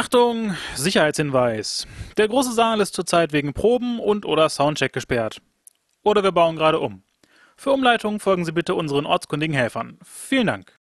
Achtung, Sicherheitshinweis. Der große Saal ist zurzeit wegen Proben und oder Soundcheck gesperrt. Oder wir bauen gerade um. Für Umleitungen folgen Sie bitte unseren ortskundigen Helfern. Vielen Dank.